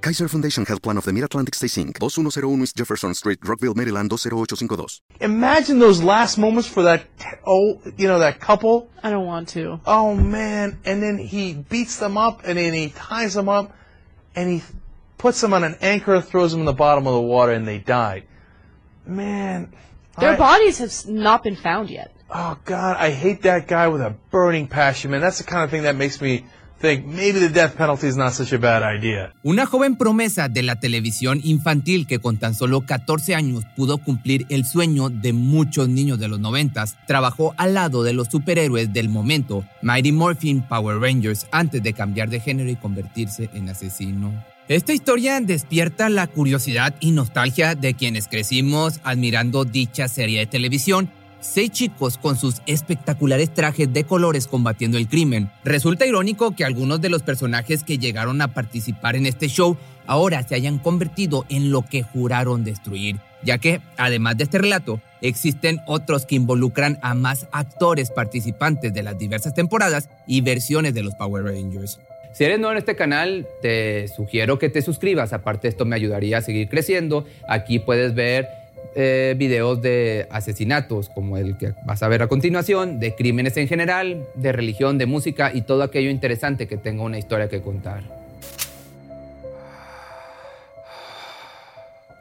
Kaiser Foundation Health Plan of the Mid-Atlantic Stay Inc. 2101 East Jefferson Street, Rockville, Maryland 20852. Imagine those last moments for that, oh, you know, that couple. I don't want to. Oh man, and then he beats them up, and then he ties them up, and he puts them on an anchor, throws them in the bottom of the water, and they died. Man. Their I- bodies have not been found yet. Oh God, I hate that guy with a burning passion, man. That's the kind of thing that makes me think maybe the death penalty is not such a bad idea. Una joven promesa de la televisión infantil que con tan solo 14 años pudo cumplir el sueño de muchos niños de los 90, trabajó al lado de los superhéroes del momento, Mighty Morphin Power Rangers, antes de cambiar de género y convertirse en asesino. Esta historia despierta la curiosidad y nostalgia de quienes crecimos admirando dicha serie de televisión Seis chicos con sus espectaculares trajes de colores combatiendo el crimen. Resulta irónico que algunos de los personajes que llegaron a participar en este show ahora se hayan convertido en lo que juraron destruir, ya que, además de este relato, existen otros que involucran a más actores participantes de las diversas temporadas y versiones de los Power Rangers. Si eres nuevo en este canal, te sugiero que te suscribas. Aparte, esto me ayudaría a seguir creciendo. Aquí puedes ver eh, videos de asesinatos, como el que vas a ver a continuación, de crímenes en general, de religión, de música y todo aquello interesante que tenga una historia que contar.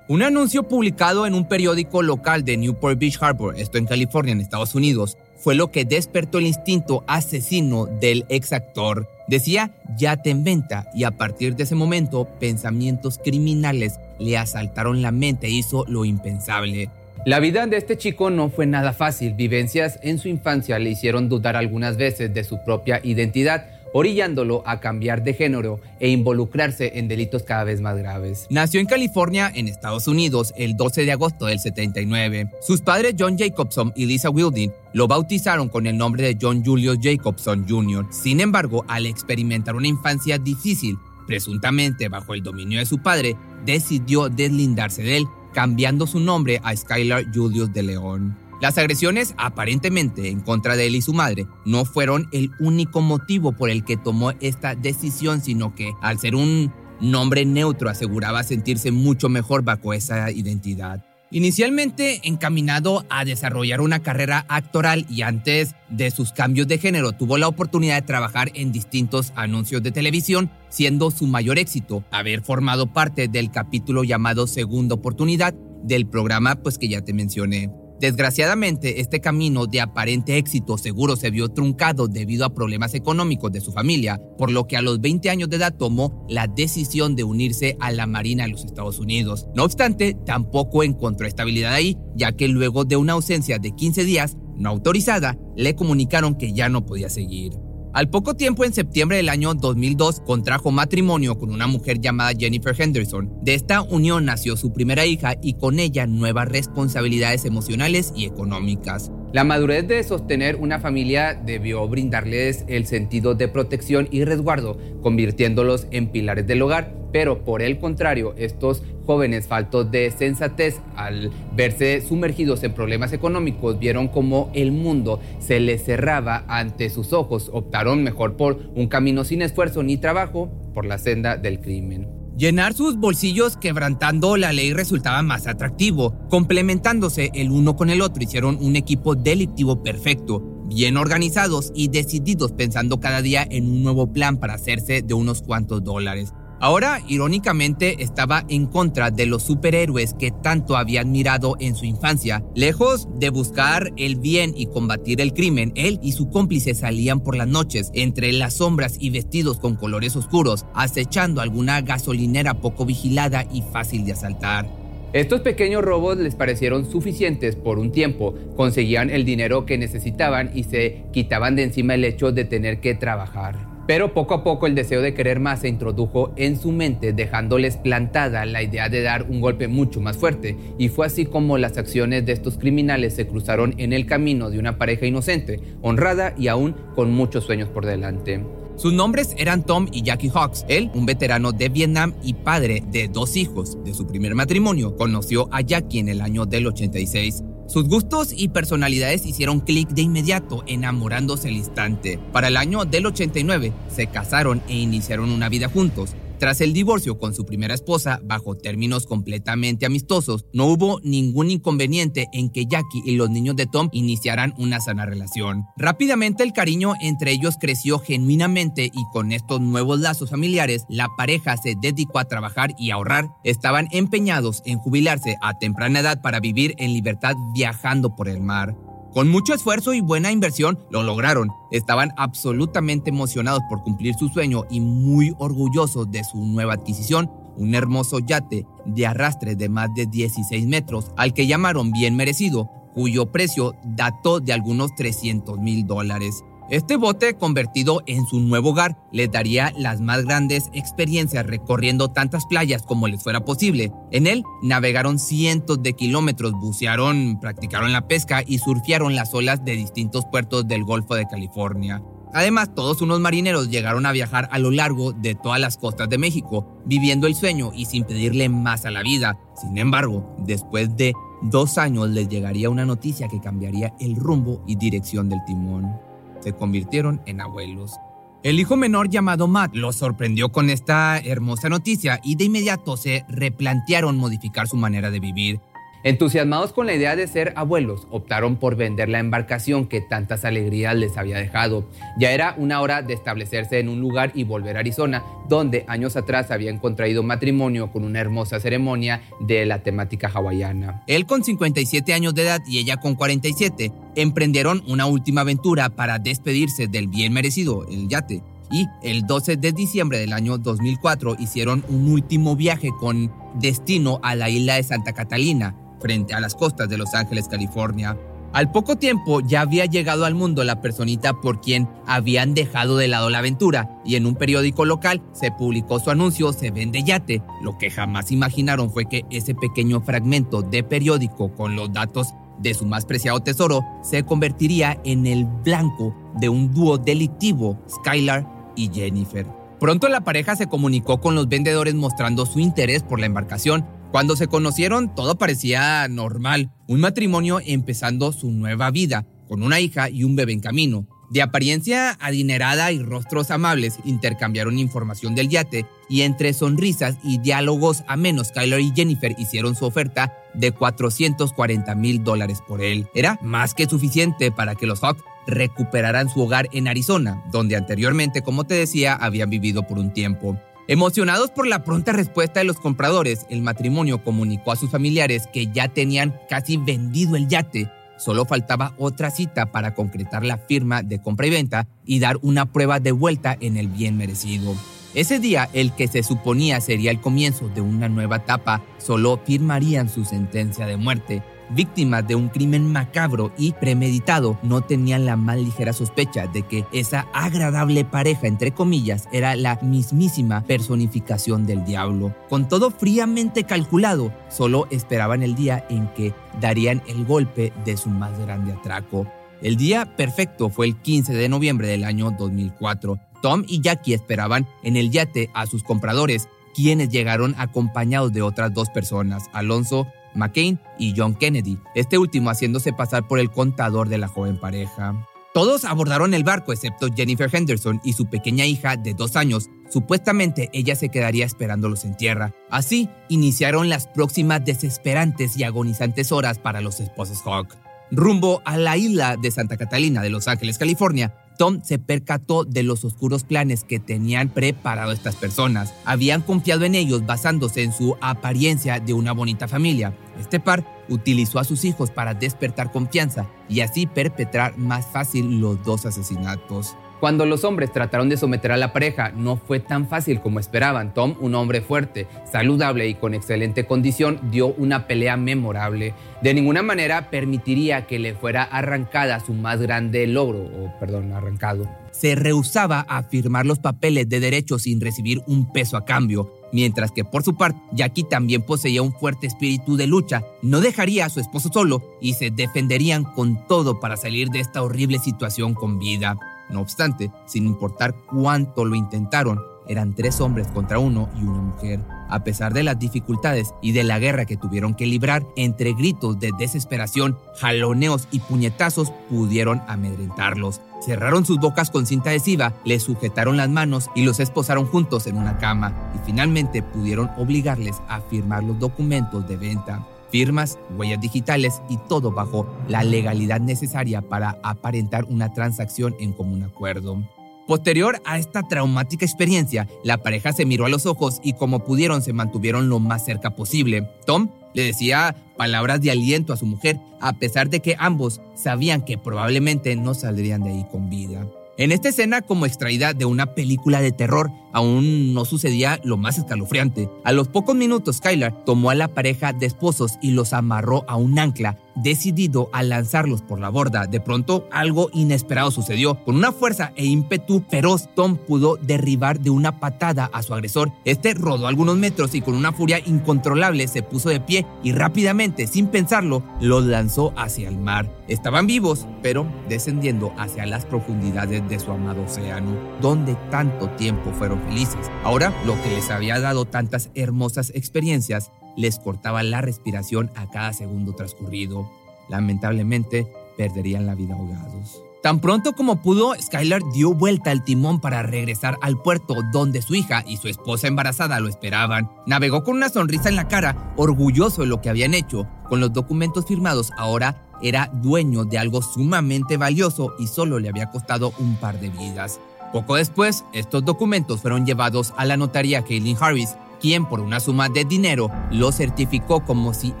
Un anuncio publicado en un periódico local de Newport Beach Harbor, esto en California, en Estados Unidos, fue lo que despertó el instinto asesino del ex actor. Decía yate en venta y a partir de ese momento pensamientos criminales le asaltaron la mente e hizo lo impensable. La vida de este chico no fue nada fácil. Vivencias en su infancia le hicieron dudar algunas veces de su propia identidad, orillándolo a cambiar de género e involucrarse en delitos cada vez más graves. Nació en California, en Estados Unidos, el 12 de agosto del 79. Sus padres John Jacobson y Lisa Wilding lo bautizaron con el nombre de John Julius Jacobson Jr. Sin embargo, al experimentar una infancia difícil, presuntamente bajo el dominio de su padre, decidió deslindarse de él, cambiando su nombre a Skylar Julius de León. Las agresiones, aparentemente en contra de él y su madre, no fueron el único motivo por el que tomó esta decisión, sino que al ser un nombre neutro aseguraba sentirse mucho mejor bajo esa identidad. Inicialmente encaminado a desarrollar una carrera actoral y antes de sus cambios de género tuvo la oportunidad de trabajar en distintos anuncios de televisión, siendo su mayor éxito haber formado parte del capítulo llamado Segunda Oportunidad del programa pues que ya te mencioné. Desgraciadamente, este camino de aparente éxito seguro se vio truncado debido a problemas económicos de su familia, por lo que a los 20 años de edad tomó la decisión de unirse a la Marina de los Estados Unidos. No obstante, tampoco encontró estabilidad ahí, ya que luego de una ausencia de 15 días no autorizada, le comunicaron que ya no podía seguir. Al poco tiempo, en septiembre del año 2002, contrajo matrimonio con una mujer llamada Jennifer Henderson. De esta unión nació su primera hija y con ella nuevas responsabilidades emocionales y económicas. La madurez de sostener una familia debió brindarles el sentido de protección y resguardo, convirtiéndolos en pilares del hogar, pero por el contrario, estos jóvenes faltos de sensatez, al verse sumergidos en problemas económicos, vieron como el mundo se les cerraba ante sus ojos, optaron mejor por un camino sin esfuerzo ni trabajo, por la senda del crimen. Llenar sus bolsillos quebrantando la ley resultaba más atractivo. Complementándose el uno con el otro, hicieron un equipo delictivo perfecto, bien organizados y decididos pensando cada día en un nuevo plan para hacerse de unos cuantos dólares. Ahora, irónicamente, estaba en contra de los superhéroes que tanto había admirado en su infancia. Lejos de buscar el bien y combatir el crimen, él y su cómplice salían por las noches, entre las sombras y vestidos con colores oscuros, acechando alguna gasolinera poco vigilada y fácil de asaltar. Estos pequeños robos les parecieron suficientes por un tiempo, conseguían el dinero que necesitaban y se quitaban de encima el hecho de tener que trabajar. Pero poco a poco el deseo de querer más se introdujo en su mente, dejándoles plantada la idea de dar un golpe mucho más fuerte. Y fue así como las acciones de estos criminales se cruzaron en el camino de una pareja inocente, honrada y aún con muchos sueños por delante. Sus nombres eran Tom y Jackie Hawks. Él, un veterano de Vietnam y padre de dos hijos de su primer matrimonio, conoció a Jackie en el año del 86. Sus gustos y personalidades hicieron clic de inmediato, enamorándose al instante. Para el año del 89 se casaron e iniciaron una vida juntos. Tras el divorcio con su primera esposa, bajo términos completamente amistosos, no hubo ningún inconveniente en que Jackie y los niños de Tom iniciaran una sana relación. Rápidamente el cariño entre ellos creció genuinamente y con estos nuevos lazos familiares, la pareja se dedicó a trabajar y ahorrar. Estaban empeñados en jubilarse a temprana edad para vivir en libertad viajando por el mar. Con mucho esfuerzo y buena inversión lo lograron. Estaban absolutamente emocionados por cumplir su sueño y muy orgullosos de su nueva adquisición, un hermoso yate de arrastre de más de 16 metros, al que llamaron bien merecido, cuyo precio dató de algunos 300 mil dólares. Este bote, convertido en su nuevo hogar, les daría las más grandes experiencias recorriendo tantas playas como les fuera posible. En él navegaron cientos de kilómetros, bucearon, practicaron la pesca y surfearon las olas de distintos puertos del Golfo de California. Además, todos unos marineros llegaron a viajar a lo largo de todas las costas de México, viviendo el sueño y sin pedirle más a la vida. Sin embargo, después de dos años les llegaría una noticia que cambiaría el rumbo y dirección del timón se convirtieron en abuelos. El hijo menor llamado Matt los sorprendió con esta hermosa noticia y de inmediato se replantearon modificar su manera de vivir. Entusiasmados con la idea de ser abuelos, optaron por vender la embarcación que tantas alegrías les había dejado. Ya era una hora de establecerse en un lugar y volver a Arizona, donde años atrás habían contraído matrimonio con una hermosa ceremonia de la temática hawaiana. Él con 57 años de edad y ella con 47 emprendieron una última aventura para despedirse del bien merecido, el yate. Y el 12 de diciembre del año 2004 hicieron un último viaje con destino a la isla de Santa Catalina, frente a las costas de Los Ángeles, California. Al poco tiempo ya había llegado al mundo la personita por quien habían dejado de lado la aventura y en un periódico local se publicó su anuncio Se vende yate. Lo que jamás imaginaron fue que ese pequeño fragmento de periódico con los datos de su más preciado tesoro se convertiría en el blanco de un dúo delictivo, Skylar y Jennifer. Pronto la pareja se comunicó con los vendedores mostrando su interés por la embarcación cuando se conocieron todo parecía normal, un matrimonio empezando su nueva vida, con una hija y un bebé en camino. De apariencia adinerada y rostros amables, intercambiaron información del yate y entre sonrisas y diálogos amenos, Kyler y Jennifer hicieron su oferta de 440 mil dólares por él. Era más que suficiente para que los Hawks recuperaran su hogar en Arizona, donde anteriormente, como te decía, habían vivido por un tiempo. Emocionados por la pronta respuesta de los compradores, el matrimonio comunicó a sus familiares que ya tenían casi vendido el yate. Solo faltaba otra cita para concretar la firma de compra y venta y dar una prueba de vuelta en el bien merecido. Ese día, el que se suponía sería el comienzo de una nueva etapa, solo firmarían su sentencia de muerte. Víctimas de un crimen macabro y premeditado, no tenían la más ligera sospecha de que esa agradable pareja, entre comillas, era la mismísima personificación del diablo. Con todo fríamente calculado, solo esperaban el día en que darían el golpe de su más grande atraco. El día perfecto fue el 15 de noviembre del año 2004. Tom y Jackie esperaban en el yate a sus compradores, quienes llegaron acompañados de otras dos personas, Alonso McCain y John Kennedy, este último haciéndose pasar por el contador de la joven pareja. Todos abordaron el barco excepto Jennifer Henderson y su pequeña hija de dos años. Supuestamente ella se quedaría esperándolos en tierra. Así iniciaron las próximas desesperantes y agonizantes horas para los esposos Hawk. Rumbo a la isla de Santa Catalina de Los Ángeles, California, Tom se percató de los oscuros planes que tenían preparado estas personas. Habían confiado en ellos basándose en su apariencia de una bonita familia. Este par utilizó a sus hijos para despertar confianza y así perpetrar más fácil los dos asesinatos. Cuando los hombres trataron de someter a la pareja, no fue tan fácil como esperaban. Tom, un hombre fuerte, saludable y con excelente condición, dio una pelea memorable. De ninguna manera permitiría que le fuera arrancada su más grande logro, o perdón, arrancado. Se rehusaba a firmar los papeles de derecho sin recibir un peso a cambio, mientras que por su parte, Jackie también poseía un fuerte espíritu de lucha. No dejaría a su esposo solo y se defenderían con todo para salir de esta horrible situación con vida. No obstante, sin importar cuánto lo intentaron, eran tres hombres contra uno y una mujer. A pesar de las dificultades y de la guerra que tuvieron que librar, entre gritos de desesperación, jaloneos y puñetazos pudieron amedrentarlos. Cerraron sus bocas con cinta adhesiva, les sujetaron las manos y los esposaron juntos en una cama y finalmente pudieron obligarles a firmar los documentos de venta firmas, huellas digitales y todo bajo la legalidad necesaria para aparentar una transacción en común acuerdo. Posterior a esta traumática experiencia, la pareja se miró a los ojos y como pudieron se mantuvieron lo más cerca posible. Tom le decía palabras de aliento a su mujer, a pesar de que ambos sabían que probablemente no saldrían de ahí con vida. En esta escena, como extraída de una película de terror, aún no sucedía lo más escalofriante. A los pocos minutos, Skylar tomó a la pareja de esposos y los amarró a un ancla decidido a lanzarlos por la borda. De pronto, algo inesperado sucedió. Con una fuerza e ímpetu feroz, Tom pudo derribar de una patada a su agresor. Este rodó algunos metros y con una furia incontrolable se puso de pie y rápidamente, sin pensarlo, los lanzó hacia el mar. Estaban vivos, pero descendiendo hacia las profundidades de su amado océano, donde tanto tiempo fueron felices. Ahora, lo que les había dado tantas hermosas experiencias les cortaba la respiración a cada segundo transcurrido. Lamentablemente, perderían la vida ahogados. Tan pronto como pudo, Skylar dio vuelta al timón para regresar al puerto donde su hija y su esposa embarazada lo esperaban. Navegó con una sonrisa en la cara, orgulloso de lo que habían hecho. Con los documentos firmados, ahora era dueño de algo sumamente valioso y solo le había costado un par de vidas. Poco después, estos documentos fueron llevados a la notaría Kaylin Harris, quien por una suma de dinero lo certificó como si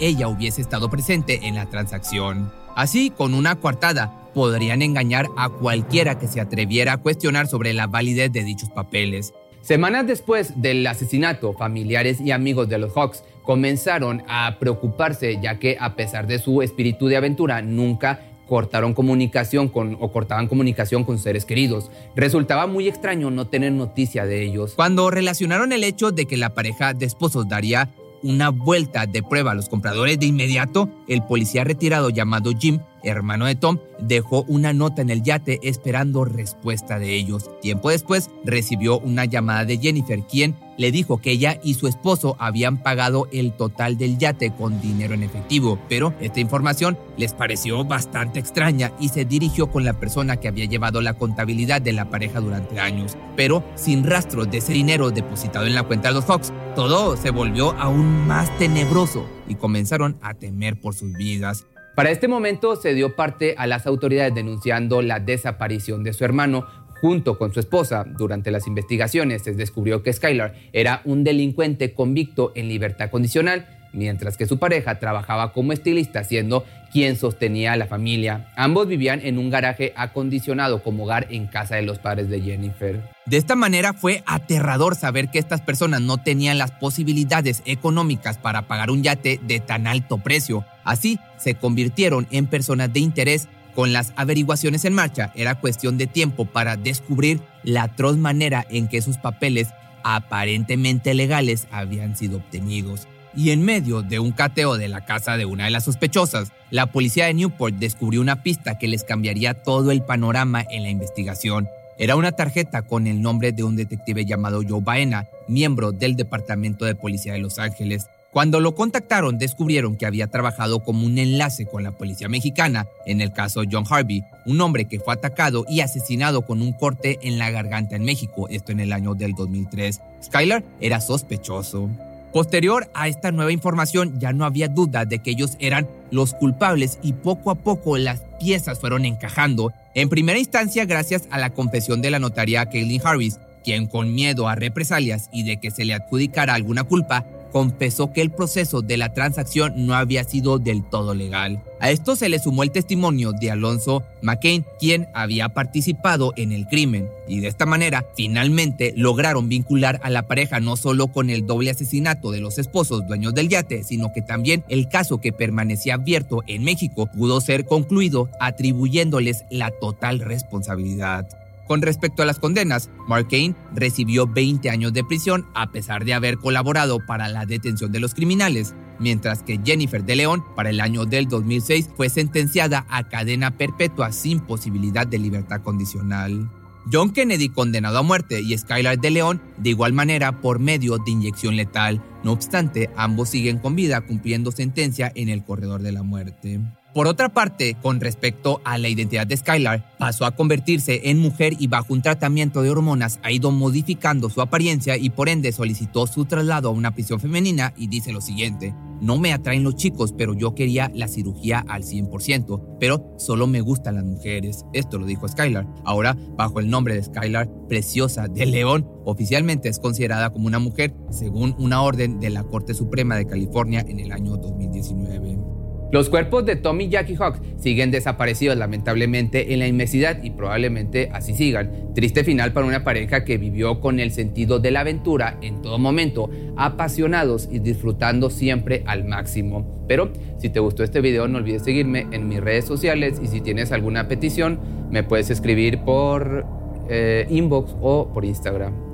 ella hubiese estado presente en la transacción. Así, con una coartada, podrían engañar a cualquiera que se atreviera a cuestionar sobre la validez de dichos papeles. Semanas después del asesinato, familiares y amigos de los Hawks comenzaron a preocuparse ya que a pesar de su espíritu de aventura nunca cortaron comunicación con o cortaban comunicación con seres queridos. Resultaba muy extraño no tener noticia de ellos. Cuando relacionaron el hecho de que la pareja de esposos daría una vuelta de prueba a los compradores de inmediato, el policía retirado llamado Jim, hermano de Tom, dejó una nota en el yate esperando respuesta de ellos. Tiempo después recibió una llamada de Jennifer, quien le dijo que ella y su esposo habían pagado el total del yate con dinero en efectivo, pero esta información les pareció bastante extraña y se dirigió con la persona que había llevado la contabilidad de la pareja durante años. Pero sin rastro de ese dinero depositado en la cuenta de los Fox, todo se volvió aún más tenebroso y comenzaron a temer por sus vidas. Para este momento se dio parte a las autoridades denunciando la desaparición de su hermano, Junto con su esposa, durante las investigaciones se descubrió que Skylar era un delincuente convicto en libertad condicional, mientras que su pareja trabajaba como estilista, siendo quien sostenía a la familia. Ambos vivían en un garaje acondicionado como hogar en casa de los padres de Jennifer. De esta manera fue aterrador saber que estas personas no tenían las posibilidades económicas para pagar un yate de tan alto precio. Así, se convirtieron en personas de interés con las averiguaciones en marcha, era cuestión de tiempo para descubrir la atroz manera en que sus papeles aparentemente legales habían sido obtenidos. Y en medio de un cateo de la casa de una de las sospechosas, la policía de Newport descubrió una pista que les cambiaría todo el panorama en la investigación. Era una tarjeta con el nombre de un detective llamado Joe Baena, miembro del Departamento de Policía de Los Ángeles. Cuando lo contactaron, descubrieron que había trabajado como un enlace con la policía mexicana en el caso John Harvey, un hombre que fue atacado y asesinado con un corte en la garganta en México, esto en el año del 2003. Skylar era sospechoso. Posterior a esta nueva información, ya no había duda de que ellos eran los culpables y poco a poco las piezas fueron encajando. En primera instancia, gracias a la confesión de la notaria Kaylin Harris, quien con miedo a represalias y de que se le adjudicara alguna culpa, confesó que el proceso de la transacción no había sido del todo legal. A esto se le sumó el testimonio de Alonso McCain, quien había participado en el crimen, y de esta manera finalmente lograron vincular a la pareja no solo con el doble asesinato de los esposos dueños del yate, sino que también el caso que permanecía abierto en México pudo ser concluido atribuyéndoles la total responsabilidad. Con respecto a las condenas, Mark Kane recibió 20 años de prisión a pesar de haber colaborado para la detención de los criminales, mientras que Jennifer de León para el año del 2006 fue sentenciada a cadena perpetua sin posibilidad de libertad condicional. John Kennedy condenado a muerte y Skylar de León de igual manera por medio de inyección letal. No obstante, ambos siguen con vida cumpliendo sentencia en el corredor de la muerte. Por otra parte, con respecto a la identidad de Skylar, pasó a convertirse en mujer y bajo un tratamiento de hormonas ha ido modificando su apariencia y por ende solicitó su traslado a una prisión femenina y dice lo siguiente, no me atraen los chicos, pero yo quería la cirugía al 100%, pero solo me gustan las mujeres. Esto lo dijo Skylar. Ahora, bajo el nombre de Skylar Preciosa de León, oficialmente es considerada como una mujer según una orden de la Corte Suprema de California en el año 2019. Los cuerpos de Tommy y Jackie Hawk siguen desaparecidos lamentablemente en la inmensidad y probablemente así sigan. Triste final para una pareja que vivió con el sentido de la aventura en todo momento, apasionados y disfrutando siempre al máximo. Pero si te gustó este video no olvides seguirme en mis redes sociales y si tienes alguna petición me puedes escribir por eh, inbox o por Instagram.